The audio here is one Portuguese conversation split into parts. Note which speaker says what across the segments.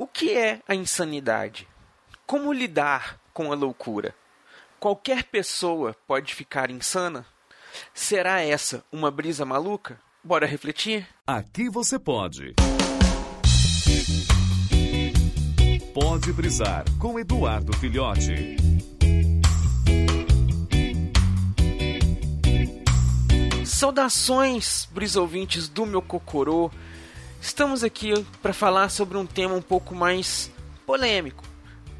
Speaker 1: O que é a insanidade? Como lidar com a loucura? Qualquer pessoa pode ficar insana? Será essa uma brisa maluca? Bora refletir?
Speaker 2: Aqui você pode. Pode brisar com Eduardo Filhote.
Speaker 1: Saudações, brisouvintes do meu Cocorô. Estamos aqui para falar sobre um tema um pouco mais polêmico.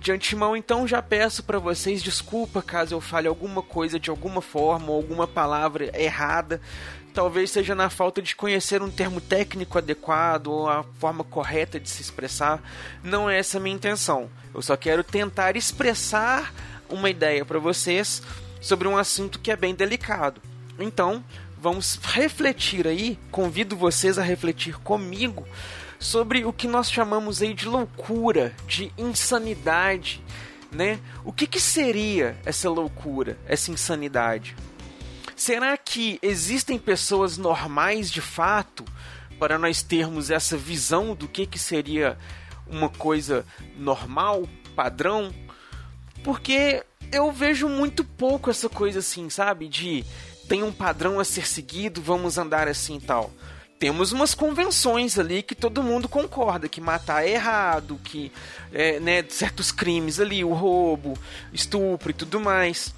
Speaker 1: De antemão, então, já peço para vocês desculpa caso eu fale alguma coisa de alguma forma ou alguma palavra errada. Talvez seja na falta de conhecer um termo técnico adequado ou a forma correta de se expressar. Não é essa a minha intenção. Eu só quero tentar expressar uma ideia para vocês sobre um assunto que é bem delicado. Então, vamos refletir aí, convido vocês a refletir comigo sobre o que nós chamamos aí de loucura, de insanidade, né? O que, que seria essa loucura, essa insanidade? Será que existem pessoas normais de fato para nós termos essa visão do que, que seria uma coisa normal, padrão? Porque eu vejo muito pouco essa coisa assim, sabe? De tem um padrão a ser seguido, vamos andar assim e tal. Temos umas convenções ali que todo mundo concorda que matar é errado, que é, né, certos crimes ali, o roubo, estupro e tudo mais.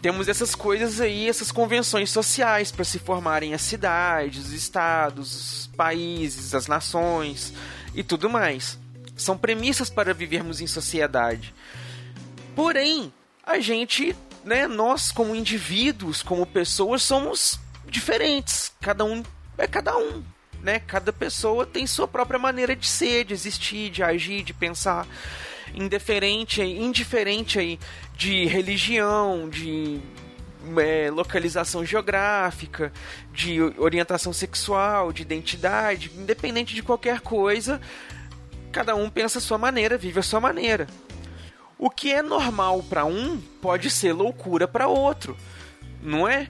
Speaker 1: Temos essas coisas aí, essas convenções sociais para se formarem as cidades, os estados, os países, as nações e tudo mais. São premissas para vivermos em sociedade. Porém, a gente né, nós como indivíduos, como pessoas, somos diferentes. Cada um é cada um, né? Cada pessoa tem sua própria maneira de ser, de existir, de agir, de pensar. Indiferente, indiferente aí de religião, de é, localização geográfica, de orientação sexual, de identidade, independente de qualquer coisa, cada um pensa a sua maneira, vive a sua maneira. O que é normal para um pode ser loucura para outro, não é?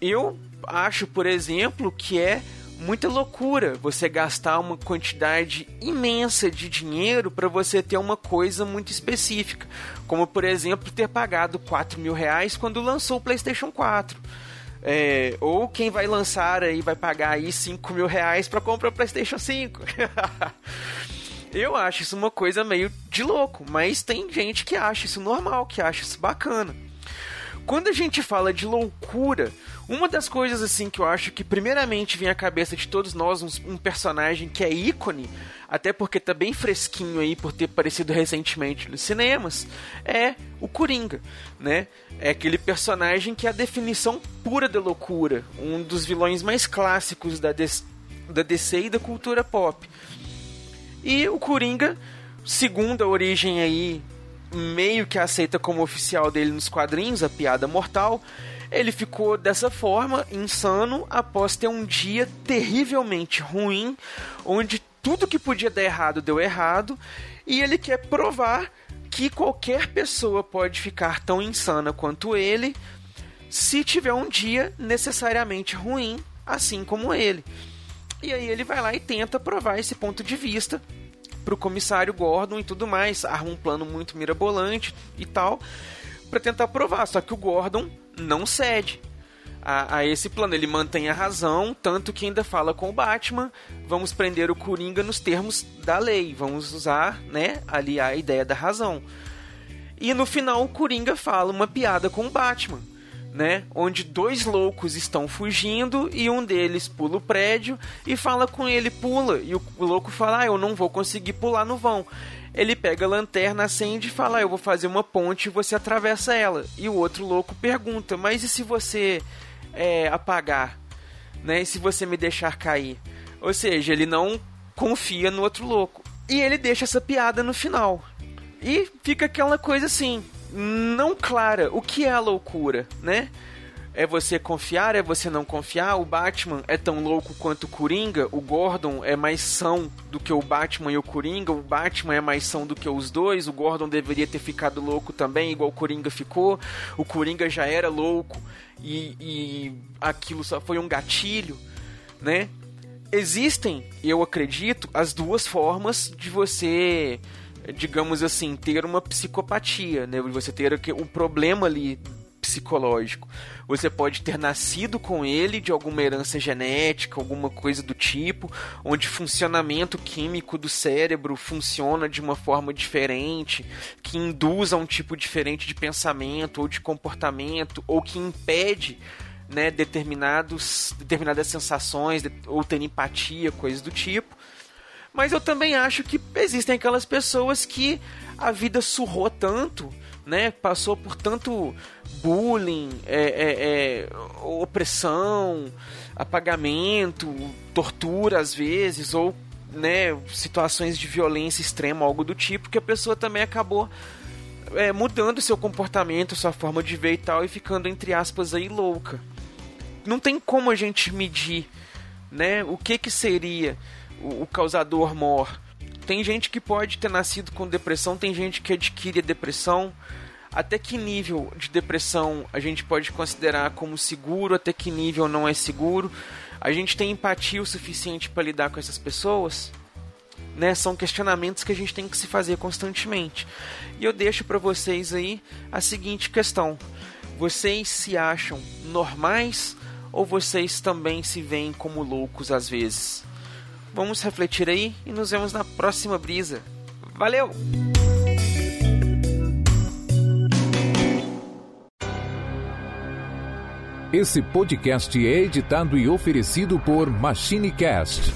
Speaker 1: Eu acho, por exemplo, que é muita loucura você gastar uma quantidade imensa de dinheiro para você ter uma coisa muito específica, como por exemplo ter pagado 4 mil reais quando lançou o PlayStation 4. É, ou quem vai lançar aí vai pagar aí 5 mil reais para comprar o PlayStation 5. Eu acho isso uma coisa meio de louco, mas tem gente que acha isso normal, que acha isso bacana. Quando a gente fala de loucura, uma das coisas assim que eu acho que primeiramente vem à cabeça de todos nós um, um, personagem que é ícone, até porque tá bem fresquinho aí por ter aparecido recentemente nos cinemas, é o Coringa, né? É aquele personagem que é a definição pura da loucura, um dos vilões mais clássicos da, da DC e da cultura pop. E o Coringa, segundo a origem aí, meio que aceita como oficial dele nos quadrinhos, a piada mortal, ele ficou dessa forma, insano, após ter um dia terrivelmente ruim, onde tudo que podia dar errado deu errado, e ele quer provar que qualquer pessoa pode ficar tão insana quanto ele se tiver um dia necessariamente ruim, assim como ele. E aí ele vai lá e tenta provar esse ponto de vista pro comissário Gordon e tudo mais, arma um plano muito mirabolante e tal, para tentar provar. Só que o Gordon não cede a, a, esse plano. Ele mantém a razão, tanto que ainda fala com o Batman: vamos prender o Coringa nos termos da lei, vamos usar, né, ali a ideia da razão. E no final o Coringa fala uma piada com o Batman né? Onde dois loucos estão fugindo e um deles pula o prédio e fala com ele, pula. E o louco fala, ah, eu não vou conseguir pular no vão. Ele pega a lanterna, acende e fala, ah, eu vou fazer uma ponte e você atravessa ela. E o outro louco pergunta, mas e se você é, apagar? Né? E se você me deixar cair? Ou seja, ele não confia no outro louco. E ele deixa essa piada no final. E fica aquela coisa assim, não clara o que é a loucura, né? É você confiar, é você não confiar? O Batman é tão louco quanto o Coringa? O Gordon é mais são do que o Batman e o Coringa? O Batman é mais são do que os dois? O Gordon deveria ter ficado louco também, igual o Coringa ficou? O Coringa já era louco e, e aquilo só foi um gatilho, né? existem, eu acredito, as duas formas de você, digamos assim, ter uma psicopatia, né? Você ter um problema ali psicológico. Você pode ter nascido com ele de alguma herança genética, alguma coisa do tipo, onde o funcionamento químico do cérebro funciona de uma forma diferente, que induz a um tipo diferente de pensamento ou de comportamento, ou que impede né, determinados, determinadas sensações ou ter empatia, coisas do tipo. Mas eu também acho que existem aquelas pessoas que a vida surrou tanto, né, passou por tanto bullying, é, é, é, opressão, apagamento, tortura às vezes, ou né, situações de violência extrema, algo do tipo, que a pessoa também acabou é, mudando seu comportamento, sua forma de ver e tal, e ficando, entre aspas, aí louca. Não tem como a gente medir né, o que, que seria o, causador mor. Tem gente que pode ter nascido com depressão, tem gente que adquire a depressão, até que nível de depressão a gente pode considerar como seguro, até que nível não é seguro. A gente tem empatia o suficiente para lidar com essas pessoas? Né? São questionamentos que a gente tem que se fazer constantemente. E eu deixo para vocês aí a seguinte questão: vocês se acham normais ou vocês também se veem como loucos às vezes? Vamos refletir aí e nos vemos na próxima brisa. Valeu!
Speaker 2: Esse podcast é editado e oferecido por MachineCast